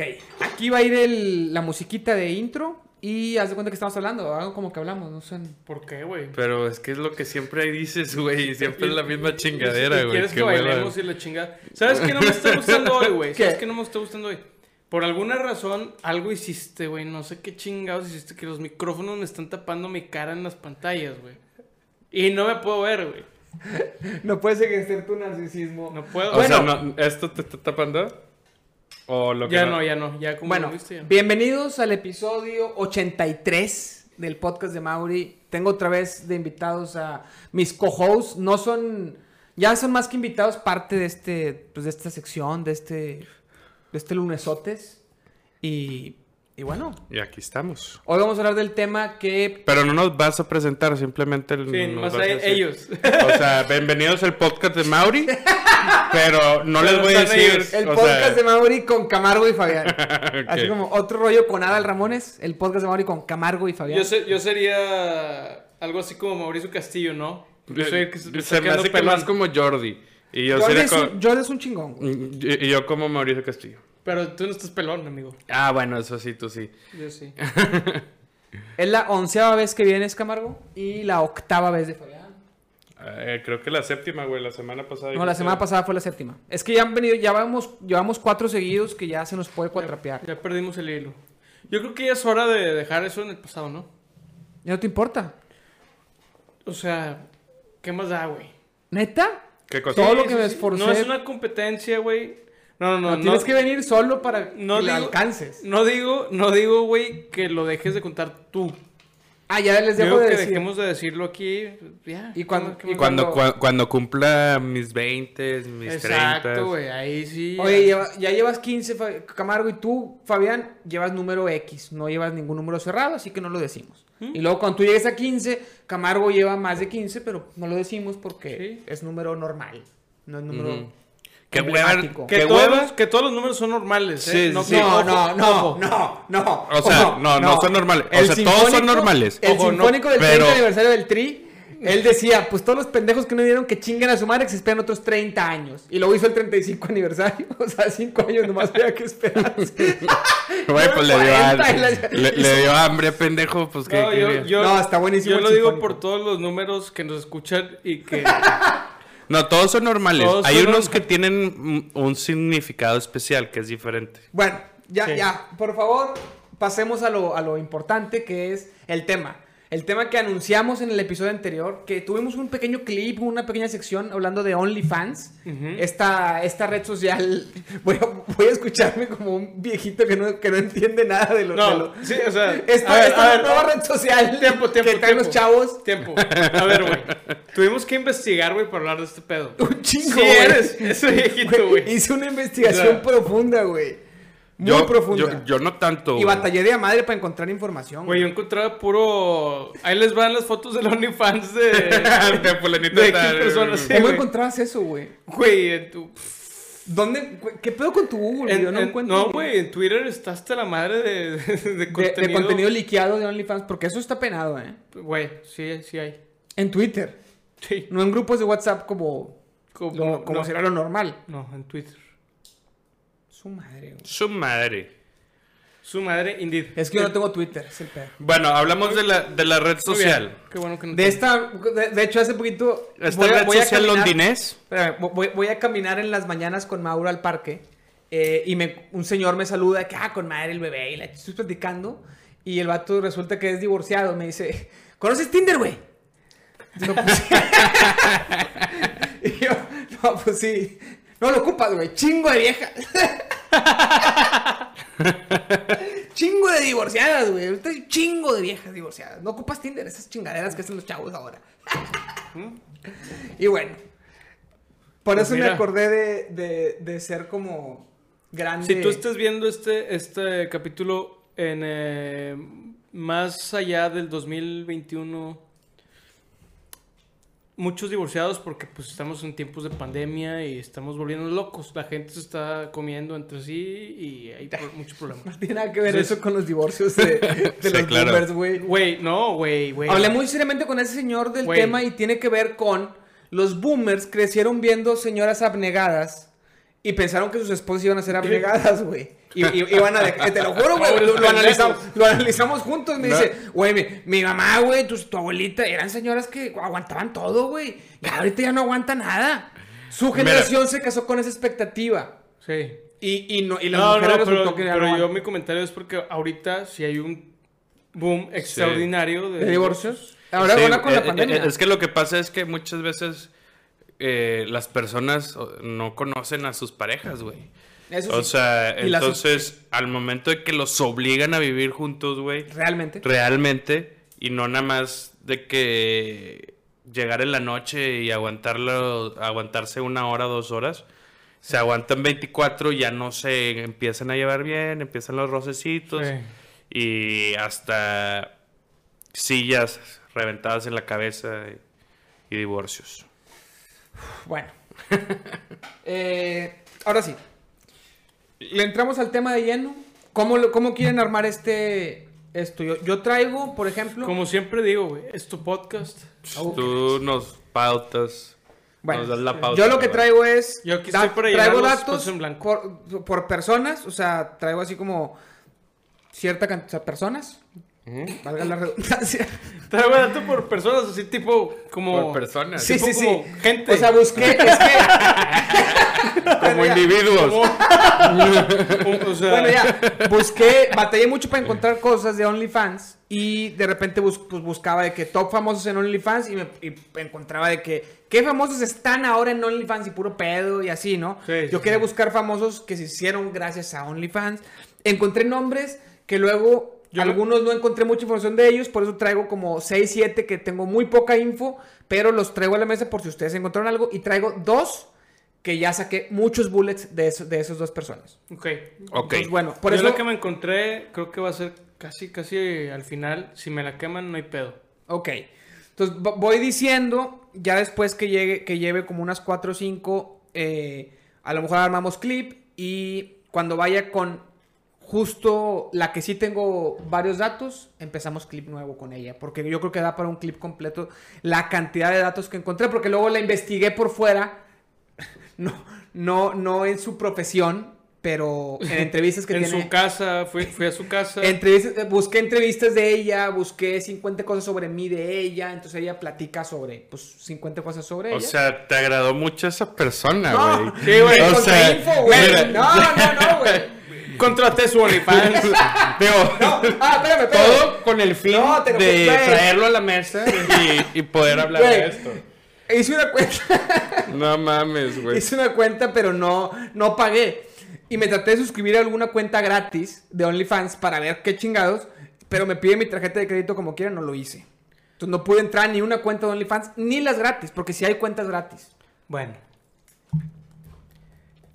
Ok, aquí va a ir el- la musiquita de intro y haz de cuenta que estamos hablando, algo como que hablamos, no sé. ¿Por qué, güey? Pero es que es lo que siempre dices, güey. Siempre es la misma chingadera, güey. Quieres que bailemos y la chingada. ¿Sabes qué no me está gustando hoy, güey? ¿Sabes ¿Qué? no me está gustando hoy? Por alguna razón, algo hiciste, güey. No sé qué chingados hiciste. Que los micrófonos me están tapando mi cara en las pantallas, güey. Y no me puedo ver, güey. No puedes ejercer tu narcisismo. No puedo. O sea, no- ¿esto te está tapando? ¿O lo que ya no, ya no. Ya como Bueno, lo viste, ya no. bienvenidos al episodio 83 del podcast de Mauri. Tengo otra vez de invitados a mis co-hosts. No son, ya son más que invitados, parte de este, pues de esta sección, de este, de este lunesotes. Y, y bueno, Y aquí estamos. hoy vamos a hablar del tema que Pero no nos vas a presentar, simplemente Sí, nos vas a ellos. O sea, bienvenidos al podcast de Mauri. Pero no les voy a decir. ellos. el o podcast sea, de Mauri con Camargo y Fabián. Así como otro rollo con Adal Ramones, el podcast de Mauri con Camargo y Fabián. Yo, yo sería algo así como Mauricio Castillo, ¿no? Yo soy el que se, Se me hace que pelón. más como Jordi. Y yo Jordi es, un, Jordi es un chingón. güey. y, y yo como Mauricio Castillo. Pero tú no estás pelón, amigo. Ah, bueno, eso sí, tú sí. Yo sí. Es la onceava vez que vienes, Camargo, y la octava vez de Fabián. Eh, creo que la séptima, güey, la semana pasada. No, la semana pasada fue la séptima. Es que ya han venido, ya vamos, llevamos cuatro seguidos que ya se nos puede cuatrapear. Ya perdimos el hilo. Yo creo que ya es hora de dejar eso en el pasado, ¿no? ¿Ya no te importa? O sea, ¿qué más da, güey? ¿Neta? ¿Qué cosa? Todo lo que sí, me esforcé. No es una competencia, güey. No, no, No, no. No, tienes que venir solo para no que digo- alcances. no digo, no digo, güey, que lo dejes de contar tú. Ah, ya les dejo de que decir. dejemos de decirlo aquí. Ya. Y cuando-. Cuando, cua- cuando cumpla mis 20, mis 30. Exacto, güey. Ahí sí. Oye, ya llevas 15, Fa- Camargo, y tú, Fabián, llevas número X. No llevas ningún número cerrado, así que no lo decimos. ¿Mm? Y luego cuando tú llegues a 15, Camargo lleva más de 15, pero no lo decimos porque Sí. es número normal. No es número... Qué hueva. emblemático. Que todos, hueva. los- que todos los números son normales, ¿eh? Sí, no, sí. No, no, no, no, no. O sea, no, no son normales. O sea, todos son normales. El Ojo, no, sinfónico del pero- 30 aniversario del Tri, él decía, pues todos los pendejos que no dieron que chinguen a su madre que se esperan otros 30 años. Y luego hizo el 35 aniversario. O sea, 5 años nomás había que esperar. Güey, pues le dio, 40 y hambre, la- le, le dio hambre, pendejo. Pues que. No, yo, yo- No, está buenísimo Yo lo digo por todos los números que nos escuchan y que. No, todos son normales. Todos Hay son unos que tienen un significado especial que es diferente. Bueno, ya, Sí. ya, por favor, pasemos a lo, a lo importante que es el tema. El tema que anunciamos en el episodio anterior, que tuvimos un pequeño clip, una pequeña sección hablando de OnlyFans. Esta, esta red social, voy a, voy a escucharme como un viejito que no, que no entiende nada de lo... de No, lo- sí, o sea. esta ver, esta ver, nueva red social Tiempo, tiempo, que traen los chavos. Tiempo. A ver, güey. Tuvimos que investigar, güey, para hablar de este pedo. Un chingo, Sí, güey. eres ese viejito, güey. Hice una investigación O sea, profunda, güey. Muy yo, profunda. Yo, yo no tanto. y batallé de a madre para encontrar información. Güey, yo encontraba puro. Ahí les van las fotos del OnlyFans de. De fulanito de tal. Personas, sí. ¿Cómo encontrabas eso, güey? Güey, en tu. ¿Dónde? ¿Qué pedo con tu Google? en- Yo no en- encuentro. no, güey, en Twitter está hasta la madre de, de, contenido. de contenido liqueado de OnlyFans, porque eso está penado, ¿eh? Güey, sí, sí hay. En Twitter. Sí. No en grupos de WhatsApp como, Como, lo- como no, será lo normal. no, en Twitter. Su madre, güey. Su madre. Su madre, indeed. Es que yo no tengo Twitter, es el pedo. Bueno, hablamos de la, de la red social. Qué bueno que no De te- esta, de, de hecho, hace poquito. Esta red social caminar- londinés. Espérame, voy, voy a caminar en las mañanas con Mauro al parque. eh, y me, un señor me saluda que, ah, con madre el bebé. Y la estoy platicando. Y el vato resulta que es divorciado. Me dice, ¿conoces Tinder, güey? No, pues y yo, no, pues sí. No lo ocupas, güey. Chingo de viejas. chingo de divorciadas, güey. Ahorita hay chingo de viejas divorciadas. No ocupas Tinder, esas chingaderas que hacen los chavos ahora. y bueno. Por Pues eso me acordé de, de, de ser como grande. Si tú estás viendo este, este capítulo en eh, más allá del 2021, muchos divorciados porque pues estamos en tiempos de pandemia y estamos volviendo locos. La gente se está comiendo entre sí y hay muchos problemas. No tiene nada que ver eso con los divorcios de, de Sí, los claro. boomers, güey. Güey, no, güey, güey. Hablé muy seriamente con ese señor del tema y tiene que ver con los boomers crecieron viendo señoras abnegadas y pensaron que sus esposas iban a ser abnegadas, güey. Y, y- iban a dejar- te lo juro, güey. Lo, analizamos, lo analizamos juntos. Me No. dice, güey, mi, mi mamá, güey, tu, tu abuelita, eran señoras que aguantaban todo, güey. Y ahorita ya no aguanta nada. Su Mira. generación se casó con esa expectativa. Sí. Y, y, no, y las No, mujeres no, resultó pero, que ya pero no yo mi comentario es porque ahorita sí hay un boom extraordinario de, ¿De divorcios? Ahora, Sí, ahora con eh, la eh, pandemia. eh, es que lo que pasa es que muchas veces eh, las personas no conocen a sus parejas, güey. Eso O sí. sea, Y entonces, al momento de que los obligan a vivir juntos, güey, Realmente. realmente, y no nada más de que llegar en la noche y aguantarlo, aguantarse una hora, dos horas, se aguantan 24, ya no se empiezan a llevar bien, empiezan los rocecitos Sí. y hasta sillas reventadas en la cabeza y, y divorcios. Bueno. Eh, ahora sí. Le entramos al tema de lleno. ¿Cómo, lo- cómo quieren armar este esto? Yo, yo traigo, por ejemplo. Como siempre digo, güey, es tu podcast. Oh, Tú nos pautas, Bueno, nos das la pauta. yo lo que traigo es. Yo aquí da- estoy traigo datos en por personas. O sea, traigo así como cierta cantidad de personas. Valga la redundancia. Traigo por personas, así tipo como... Por personas. Sí, tipo sí, sí. como gente. O sea, busqué. Es que. Como individuos. o sea, Bueno, ya, busqué, batallé mucho para encontrar cosas de OnlyFans y de repente bus- pues, buscaba de que top famosos en OnlyFans y me y encontraba de que qué famosos están ahora en OnlyFans y puro pedo y así, ¿no? Sí, Yo sí, quería sí. buscar famosos que se hicieron gracias a OnlyFans. Encontré nombres que luego Yo- algunos no encontré mucha información de ellos, por eso traigo como 6, 7 que tengo muy poca info, pero los traigo a la mesa por si ustedes encontraron algo y traigo dos que ya saqué muchos bullets de, eso- de esas dos personas. ok. Ok. Entonces, bueno, por Yo eso lo que me encontré, creo que va a ser casi, casi al final. Si me la queman, no hay pedo. Ok. Entonces vo- voy diciendo, ya después que llegue, que lleve como unas 4 o 5, a lo mejor armamos clip y cuando vaya con justo la que sí tengo varios datos, empezamos clip nuevo con ella, porque yo creo que da para un clip completo la cantidad de datos que encontré, porque luego la investigué por fuera, no, no, no en su profesión, pero en entrevistas que en tiene. su casa, fui, fui a su casa. Entrevistas- eh, busqué entrevistas de ella, busqué 50 cosas sobre mí de ella, entonces ella platica sobre, pues, 50 cosas sobre O ella. sea, te agradó mucho esa persona, no, güey. sí, güey, O encontré sea, info, güey. No, no, no, güey. Contraté su OnlyFans. Digo, No, ah, espérame, espérame. todo con el fin No, de traerlo a la mesa y, y poder hablar Güey. de esto. Hice una cuenta, No mames, güey. hice una cuenta, pero no, no pagué. Y me traté de suscribir a alguna cuenta gratis de OnlyFans para ver qué chingados, pero me pide mi tarjeta de crédito como quiera, no lo hice. Entonces no pude entrar ni una cuenta de OnlyFans, ni las gratis, porque si hay cuentas gratis. bueno.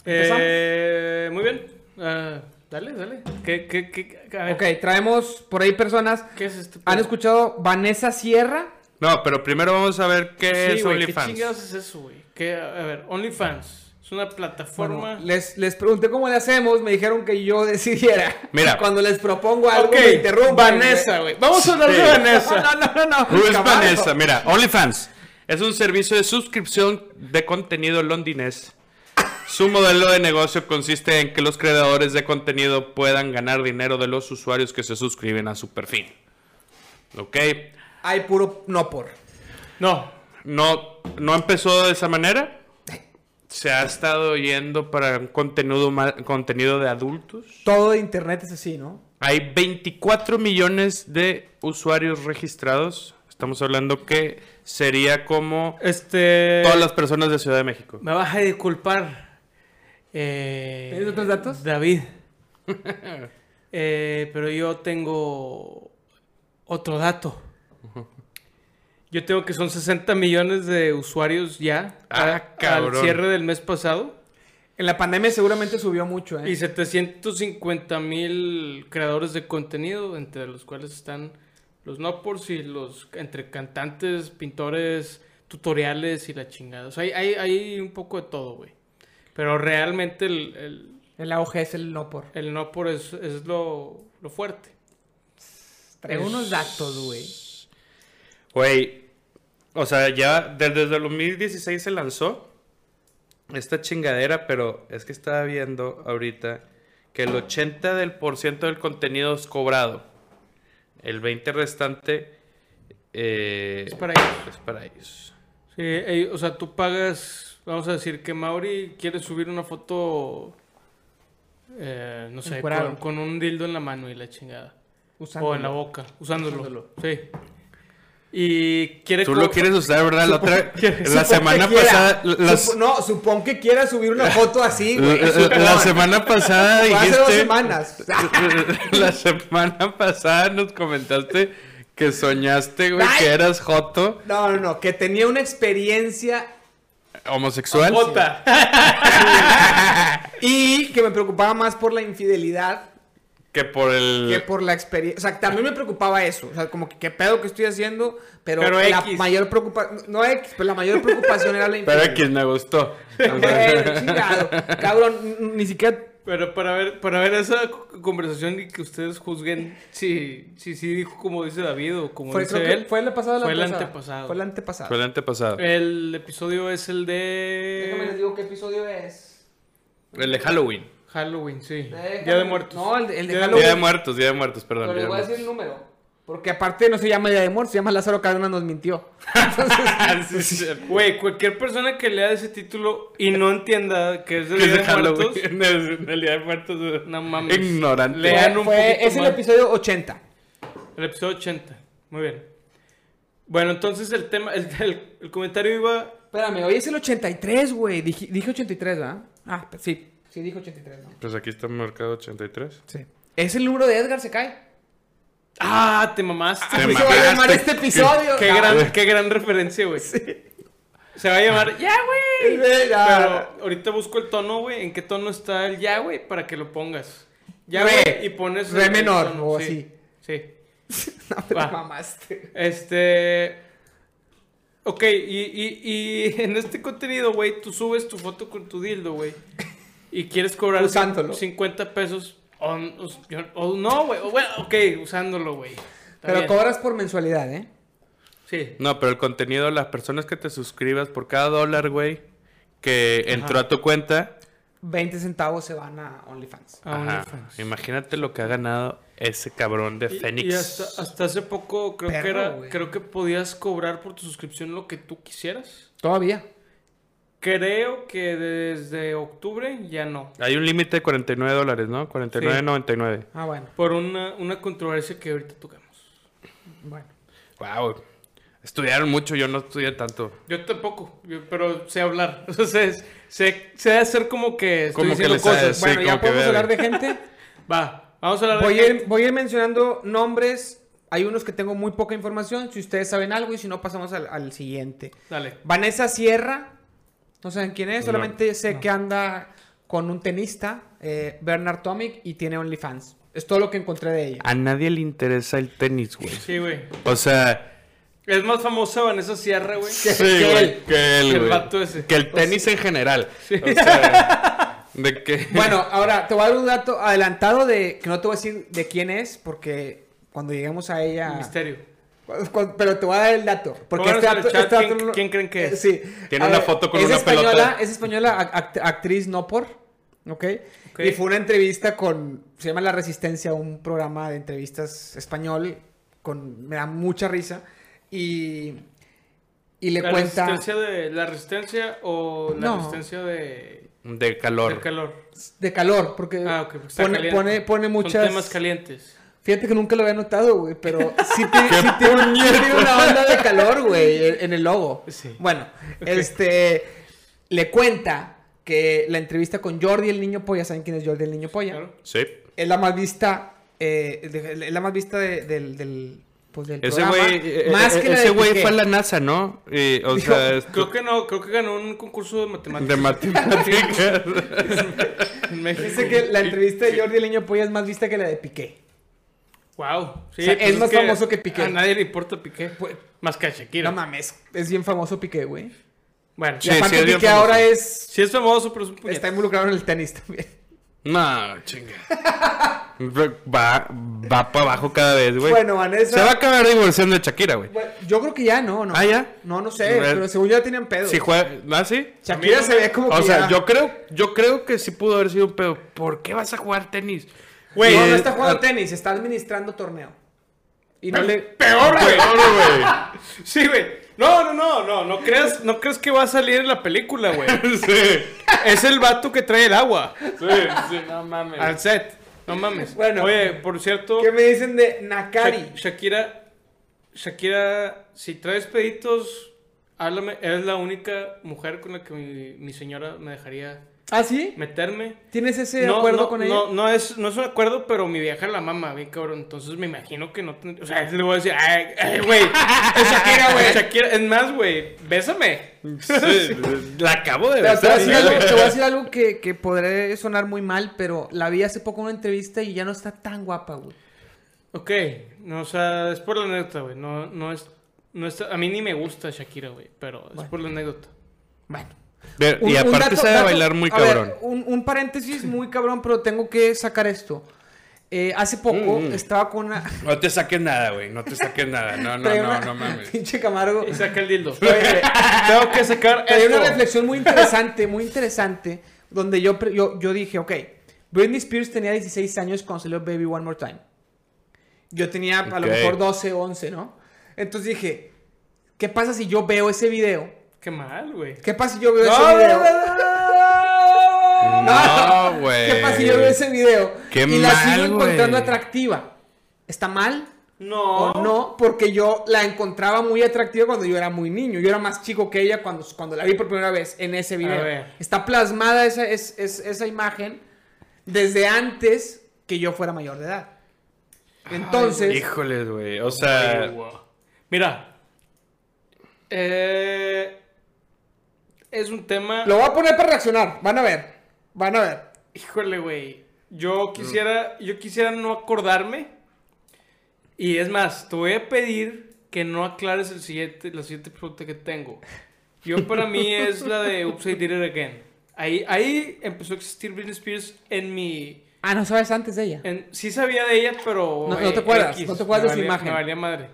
¿Empezamos? Eh, muy bien. Ah, dale, dale. ¿Qué, qué, qué? A ver, Ok, traemos por ahí personas. ¿qué es esto? ¿Han escuchado Vanessa Sierra? No, pero primero vamos a ver qué Sí, es güey, ¿qué OnlyFans. chingados es eso, güey? ¿Qué? A ver, OnlyFans. Es una plataforma... Bueno, les, les pregunté cómo le hacemos, me dijeron que yo decidiera. Mira. Cuando les propongo algo, ok, me interrumpen. Vanessa, güey. Vamos a hablar Sí. de Vanessa. No, no, no, no. Caballo. Vanessa? Mira, OnlyFans es un servicio de suscripción de contenido londinés. Su modelo de negocio consiste en que los creadores de contenido puedan ganar dinero de los usuarios que se suscriben a su perfil. ¿Ok? Hay puro no por. No, No, no empezó de esa manera. Se ha estado yendo para un contenido, contenido de adultos. Todo de internet es así, ¿no? Hay 24 millones de usuarios registrados. Estamos hablando que sería como este... todas las personas de Ciudad de México. Me vas a disculpar. Eh, ¿Tienes otros datos? David. Eh, pero yo tengo otro dato. Yo tengo que son 60 millones de usuarios ya Ah, a- al cierre del mes pasado. En la pandemia seguramente subió mucho, ¿eh? Y 750 mil creadores de contenido, entre los cuales están los Nopors y los entre cantantes, pintores, tutoriales y la chingada. O sea, hay, hay, hay un poco de todo, güey. Pero realmente el, el, El auge es el no por. el Nopor es, es lo, lo fuerte. Traigo Es- unos datos, güey. Güey, o sea, ya desde el 2016 se lanzó esta chingadera, pero es que estaba viendo ahorita que el 80% del, por ciento del contenido es cobrado. El 20% restante eh, Es para ellos. es para ellos. Sí, ey, o sea, tú pagas, vamos a decir que Mauri quiere subir una foto, eh, no sé, con, con un dildo en la mano y la chingada. Usándolo. O en la boca, usándolo. Usándolo. Sí. Y quiere... Tú lo quieres usar, ¿verdad? La, otra- la que semana pasada... las- no, supón que quiera subir una foto así, güey. la, semana pasada Fue hace dos dijiste... semanas. La semana pasada nos comentaste que soñaste, güey, que eras joto No, no, no, que tenía una experiencia homosexual. Y que me preocupaba más por la infidelidad Que por el... que por la experiencia. O sea, también me preocupaba eso. O sea, como que qué pedo que estoy haciendo, pero, Pero la X. mayor preocupación. No X, pero la mayor preocupación era la Pero infidelidad. X me gustó. Chingado. Cabrón, ni siquiera. Pero para ver, para ver esa co- conversación y que ustedes juzguen si, si, si dijo como dice David o como Fue, dice él. fue el pasado o la Fue el antepasado. Fue el antepasado. Fue el antepasado. El episodio es el Déjame les de digo qué episodio es. El de Halloween. Halloween, sí. Día de Muertos. No, el de, el de Día de Halloween. Día de Muertos, Día de Muertos, perdón. Pero les de voy a decir el número. Porque aparte no se llama Día de Muertos, se llama Lázaro Cárdenas nos mintió. Sí, sí. Güey, cualquier persona que lea ese título y no entienda que es es Día de Muertos. El, el Día de Muertos. no mames. Ignorante. Lean Fue- un fue- es el más. episodio 80. El episodio 80. Muy bien. Bueno, entonces el tema, el, el- el comentario iba. Espérame, hoy es el 83, güey. Dije, dije 83, ¿verdad? Ah, pues sí. Sí, dije 83, ¿no? Pues aquí está marcado 83. Sí. Es el número de Edgar, se cae. ¡Ah! Te mamaste. Te Así se va a llamar este episodio. Qué Ah, gran, qué gran referencia, güey. Se va a llamar Ya, güey. Pero ahorita busco el tono, güey. ¿En qué tono está el ya, güey? Para que lo pongas. Ya, Re. güey. Y pones. Re menor, tono, o sí, Sí. No, te Va. mamaste. Este. Ok, y, y, y en este contenido, güey, tú subes tu foto con tu dildo, güey. Y quieres cobrar cin- Usándolo. 50 pesos. O, o- yo- o no, güey. o Bueno, ok, usándolo, güey. Pero bien. cobras por mensualidad, ¿eh? Sí. No, pero el contenido, las personas que te suscribas por cada dólar, güey, que entró Ajá. a tu cuenta. 20 centavos se van a OnlyFans. A OnlyFans. Imagínate lo que ha ganado ese cabrón de Fénix. Y, hasta, hasta hace poco creo que era, creo que podías cobrar por tu suscripción lo que tú quisieras. Todavía. Creo que desde octubre ya no. Hay un límite de 49 dólares, ¿no? 49.99. Ah, bueno. Por una, una controversia que ahorita tocamos. Bueno. Wow. Estudiaron mucho, yo no estudié tanto. Yo tampoco, yo- pero sé hablar. O sea, sé, sé, sé hacer como que estoy Como que diciendo le cosas. sabes. Sí, bueno, ya como que podemos vea, hablar de gente. Va, vamos a hablar Voy de a, gente. ir, voy a ir mencionando nombres. Hay unos que tengo muy poca información. Si ustedes saben algo y si no, pasamos al, al siguiente. Dale. Vanessa Sierra. No saben quién es. No. Solamente sé No. que anda con un tenista, eh, Bernard Tomic, y tiene OnlyFans. Es todo lo que encontré de ella. A nadie le interesa el tenis, güey. Sí, güey. O sea, Es más famosa Vanessa Sierra, güey. sí, que güey, él. que él, Que el güey. vato ese. Que el tenis en general. O sea, de que... Bueno, ahora te voy a dar un dato adelantado de que no te voy a decir de quién es, porque cuando lleguemos a ella. Misterio. Pero te voy a dar el dato. Porque este dato- chat este dato quién- no lo- quién creen que es. Sí. Tiene A una ver, foto con es una española, pelota. Es española, act- actriz no por. ¿ok? Ok. Y fue una entrevista con. Se llama La Resistencia, un programa de entrevistas español. Con, me da mucha risa. Y. Y le ¿La cuenta. resistencia de la resistencia o la No. resistencia de De calor. del calor? De calor, porque Ah, ok, porque está pone, pone, pone Son muchas. temas calientes. Fíjate que nunca lo había notado, güey, pero sí tiene, sí tiene- sí tiene una onda de calor, güey, en- el logo. Sí. Bueno, este, le cuenta que la entrevista con Jordi el Niño Polla, ¿saben quién es Jordi el Niño Polla? Claro. Sí. Es la más vista, eh, de- es la más vista de- del, del, pues, del Ese programa. güey, eh, más eh, que la ese güey fue a la NASA, ¿no? Y, o Dijo, sea, es- Creo que no, creo que ganó un concurso de matemáticas. de matemáticas. Dice que la entrevista de Jordi el Niño Polla es más vista que la de Piqué. Wow. Sí, O sea, pues es más famoso que Piqué. A nadie le importa Piqué. Pues, Más que a Shakira. No mames, es bien famoso Piqué, güey. Bueno, Y Sí, aparte sí, Piqué famoso. ahora es, sí es famoso, pero es un está involucrado en el tenis también. no, chinga. Va, va para abajo cada vez, güey. Bueno, Vanessa. Se va a acabar divorciando de Shakira, güey. Bueno, yo creo que ya no, ¿no? Ah, ¿ya? No, no sé, pero según ya tenían pedo. Si juega, ¿ah, sí? Shakira se ve como O que sea, ya- yo creo, yo creo que sí pudo haber sido un pedo. ¿Por qué vas a jugar tenis? Güey, no, no Eh, está jugando ah, tenis, está administrando torneo. Y no le... Peor, güey. Peor, güey. Sí, güey. No, no, no, no. No creas, no crees que va a salir en la película, güey. Sí, Es el vato que trae el agua sí, sí, no mames. al set. No mames. Bueno. Oye, por cierto, ¿Qué me dicen de Nakari? Sha- Shakira, Shakira, si traes peditos, háblame. Eres la única mujer con la que mi, mi señora me dejaría ¿Ah, sí? meterme. ¿Tienes ese No, acuerdo no, con ella? no, no es, no es un acuerdo, pero mi vieja la mama, bien cabrón. Entonces me imagino que no. ten- O sea, le voy a decir, ay, güey. Es Shakira, güey. Shakira, es más, güey. Bésame. Sí, la acabo de Pero te voy a besar. decir algo, güey. te voy a decir algo que, que podré sonar muy mal, pero la vi hace poco en una entrevista y ya no está tan guapa, güey. Ok, no, o sea, es por la anécdota, güey. No, no es. No es, a mí ni me gusta Shakira, güey, pero es Bueno. por la anécdota. Bueno. Un- y aparte dato- sabe dato- bailar muy a ver, cabrón. un, un paréntesis muy cabrón, pero tengo que sacar esto. Eh, hace poco Mm. estaba con una... No te saques nada, güey. No te saques nada. No, no, no, no mames. Pinche Camargo. Y saca el dildo. Tengo que sacar Hay una reflexión muy interesante, muy interesante, donde yo, yo, yo dije, ok, Britney Spears tenía 16 años cuando salió Baby One More Time. Yo tenía a lo Ok. mejor 12, 11, ¿no? Entonces dije, ¿qué pasa si yo veo ese video? Qué mal, güey. ¿Qué pasa si yo veo No, ese video? No, güey. ¿Qué pasa si yo veo ese video Qué y la mal, sigo encontrando atractiva? ¿Está mal? No. o no, porque yo la encontraba muy atractiva cuando yo era muy niño. Yo era más chico que ella cuando, cuando la vi por primera vez en ese video. ver. Está plasmada esa, es- es- esa imagen desde antes que yo fuera mayor de edad. Entonces, Híjoles, güey. O sea, Mira. Eh, es un tema. lo voy a poner para reaccionar. Van a ver. Van a ver. Híjole, güey. Yo quisiera, yo quisiera no acordarme. Y es más, te voy a pedir que no aclares el siguiente, la siguiente pregunta que tengo. Yo para mí es la de Oops, I Did It Again. Ahí, ahí empezó a existir Britney Spears en mi... Ah, no sabes antes de ella. en- sí sabía de ella, pero... No- no te acuerdas, X, no te acuerdas de su valía- imagen. Me valía madre.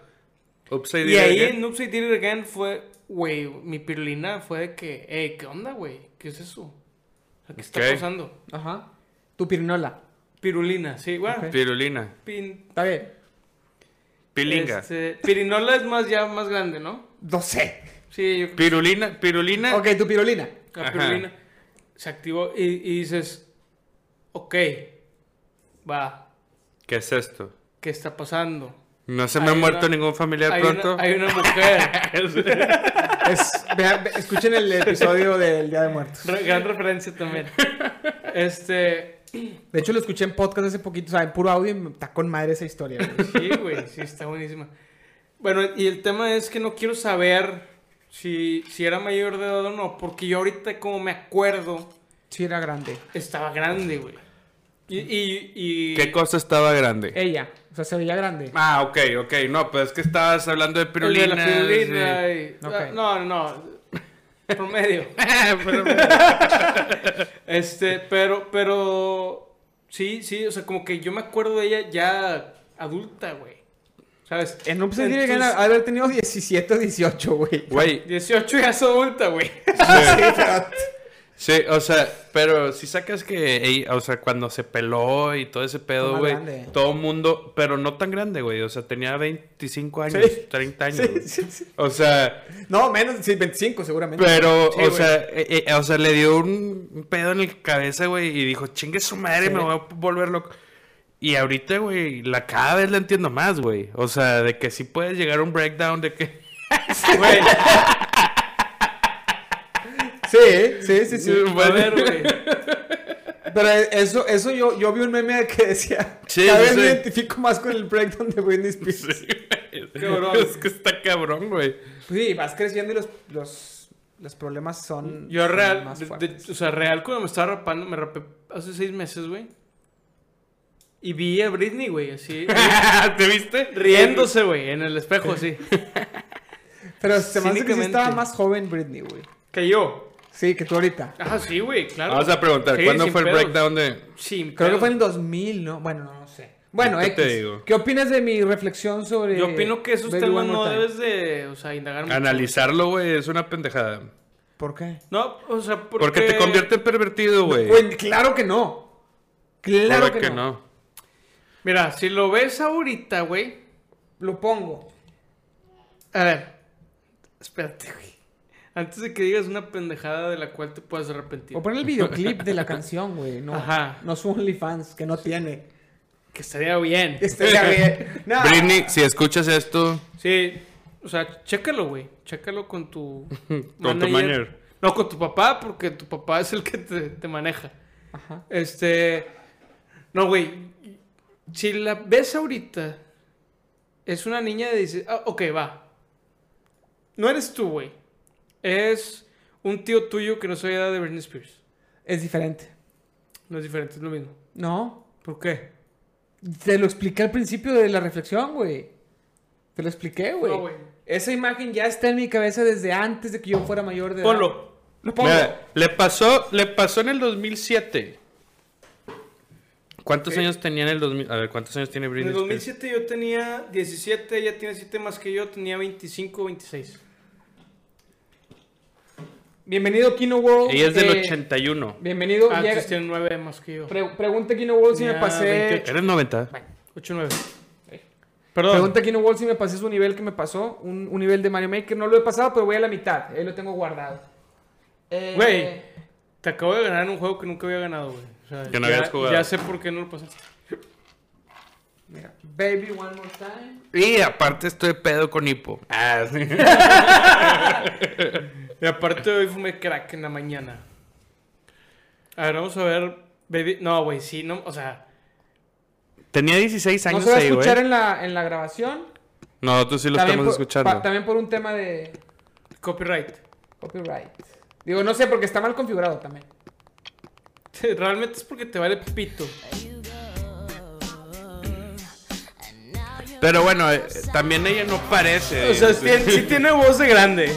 Upside Y Down ahí Again. en Oops, I Did It Again fue, güey, mi pirulina fue de que, hey, ¿qué onda, güey? ¿Qué es eso? O sea, ¿Qué Ok. está pasando? Ajá. Tu pirinola. Pirulina, sí, güey. Pirulina. Pin- Está bien. Pilinga. Este, pirinola es más ya más grande, ¿no? No sé. Sí, yo creo Pirulina, pirulina. Ok, tu pirulina. que la Ajá. pirulina se activó y, y dices, ok, va, ¿Qué es esto? ¿qué está pasando? No se me Hay ha muerto una- ningún familiar Hay pronto. una, hay una mujer, Es- escuchen el episodio del Día de Muertos. re- gran referencia también. Este, De hecho, lo escuché en podcast hace poquito, o sea, en puro audio y me está con madre esa historia. güey. sí, güey, sí, está buenísima. Bueno, y el tema es que no quiero saber si, si era mayor de edad o no, porque yo ahorita como me acuerdo, Sí, era grande. estaba grande, güey. Y, y, y- ¿Qué cosa estaba grande? Ella, o sea, se veía grande. Ah, ok, ok. No, pues es que estabas hablando de pirulina. de la pirulina y- Ok. ah, No, no, promedio. Este, pero, pero, sí, sí, o sea, como que yo me acuerdo de ella ya adulta, güey. ¿Sabes? En un tiene que haber tenido 17 o 18, güey. Güey, 18 ya es adulta, güey. sí, o sea, pero si sacas que, ella- o sea, cuando se peló y todo ese pedo, güey, todo mundo, pero no tan grande, güey, o sea, tenía 25 años, Sí. 30 años. Sí, sí, sí. O sea, No, menos, sí, 25 seguramente. pero, Sí, o sea, eh, eh, o sea, le dio un pedo en la cabeza, güey, y dijo, chingue su madre, Sí. me voy a volver loco. Y ahorita, güey, la cada vez la entiendo más, güey. O sea, de que sí puedes llegar a un breakdown de que... Güey, Sí, sí, sí, sí. a ver, güey. Pero eso, eso yo, yo vi un meme que decía, Sí, cada sí, vez me sí. identifico más con el breakdown de Britney Spears. Sí. Cabrón. Es que está cabrón, güey. Pues sí, vas creciendo y los, los, los problemas son Yo son real, más de- o sea, real cuando me estaba rapando, me rapé hace seis meses, güey. Y vi a Britney, güey, así, ¿Te viste? riéndose, güey, en el espejo, así. Pero se me hace que sí estaba más joven Britney, güey. Que yo. Sí, que tú ahorita. Ajá, sí, güey, claro. Vamos a preguntar, Sí, ¿cuándo sin fue el breakdown de...? Sí, Creo que fue en 2000, ¿no? Bueno, no, no sé. Bueno, ¿Qué te digo? ¿Qué opinas de mi reflexión sobre. Yo opino que esos Baby temas no Time? debes de, o sea, indagar mucho. Analizarlo, güey, es una pendejada. ¿Por qué? No, o sea, porque... Porque te convierte en pervertido, güey. Güey, claro que no. Claro que no. no. Mira, si lo ves ahorita, güey... Lo pongo. A ver, espérate, güey. Antes de que digas una pendejada de la cual te puedas arrepentir. O poner el videoclip de la canción, güey. No, Ajá. no su OnlyFans, que no tiene. Que estaría bien. Estaría bien. No. Britney, si escuchas esto, Sí, o sea, chécalo, güey. Chécalo con tu... con tu manager. No, con tu papá, porque tu papá es el que te, te maneja. Ajá. Este... No, güey. Si la ves ahorita, es una niña de... dice, Ah, ok, va. No eres tú, güey. Es un tío tuyo que no soy edad de Britney Spears. Es diferente. No es diferente, es lo mismo. No. ¿Por qué? Te lo expliqué al principio de la reflexión, güey. Te lo expliqué, güey. No, güey. Esa imagen ya está en mi cabeza desde antes de que yo fuera mayor de edad. Ponlo. Lo pongo. Mira, le pasó, le pasó en el 2007. ¿Cuántos años tenía en el 2000? A ver, ¿cuántos años tiene En Britney el Spears? 2007 yo tenía 17, ella tiene 7 más que yo, tenía 25, 26. Bienvenido, Kino World. Ella es del Eh, 81. Bienvenido. Ah, llega- entonces tiene 9 más que yo. Pre- pregunta Kino World si me pasé. 28. Eres 90. 8, 9. Perdón. Pregunta Kino World si me pasé su nivel que me pasó. Un, un nivel de Mario Maker. No lo he pasado, pero voy a la mitad. Ahí lo tengo guardado. Eh, Güey. Te acabo de ganar en un juego que nunca había ganado, güey. O sea, Que no ya, habías jugado. Ya sé por qué no lo pasaste. Mira, Baby One More Time. Y aparte estoy pedo con hipo. Ah, sí. Y aparte hoy fumé crack en la mañana. A ver, vamos a ver. Baby... No, güey, sí, no. O sea, Tenía 16 No años se va a ahí, escuchar en la, en la grabación. Nosotros sí lo También estamos por, escuchando. pa- también por un tema de copyright. copyright. Digo, no sé, porque está mal configurado también. Realmente es porque te vale pito. Pero bueno, eh, también ella no parece. O sea, sí, sí tiene voz de grande.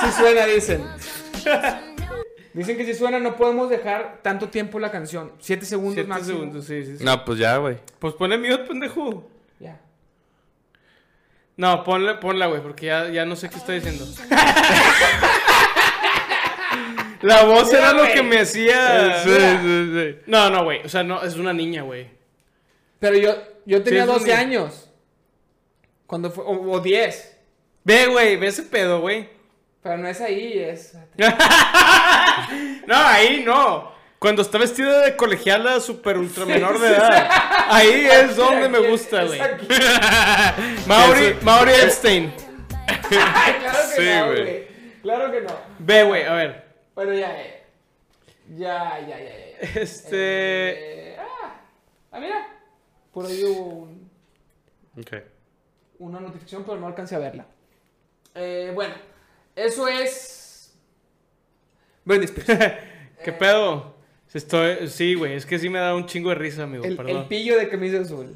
Sí suena, dicen. Dicen que si suena no podemos dejar tanto tiempo la canción. Siete segundos Siete máximo. segundos, sí, sí, sí. No, pues ya, güey. Pues ponle mute, pendejo. Ya. No, ponle, ponla, güey, porque ya, ya no sé qué está diciendo. La voz Mira, era lo que me hacía. Sí, sí, sí. No, no, güey. O sea, no, es una niña, güey. Pero yo, yo tenía es un 12 niño. años. Cuando fue, o, o 10. Ve, güey, ve ese pedo, güey. Pero no es ahí, es. No, ahí no. Cuando está vestida de colegiala super ultra menor de edad. Ahí es donde me gusta, güey. Mauri, Mauri Epstein. Ay, claro que Sí, no, güey. Claro que no. Ve, güey, a ver. Bueno, ya, eh. Ya, ya, ya, ya. ya. Este. Eh, ah, ah, mira. Por ahí hubo un- Ok. una notificación, pero no alcancé a verla. Eh, bueno, eso es. Britney Spears. ¿Qué pedo? Estoy, sí, güey, es que sí me da un chingo de risa, amigo, El, perdón. el pillo de camisa azul.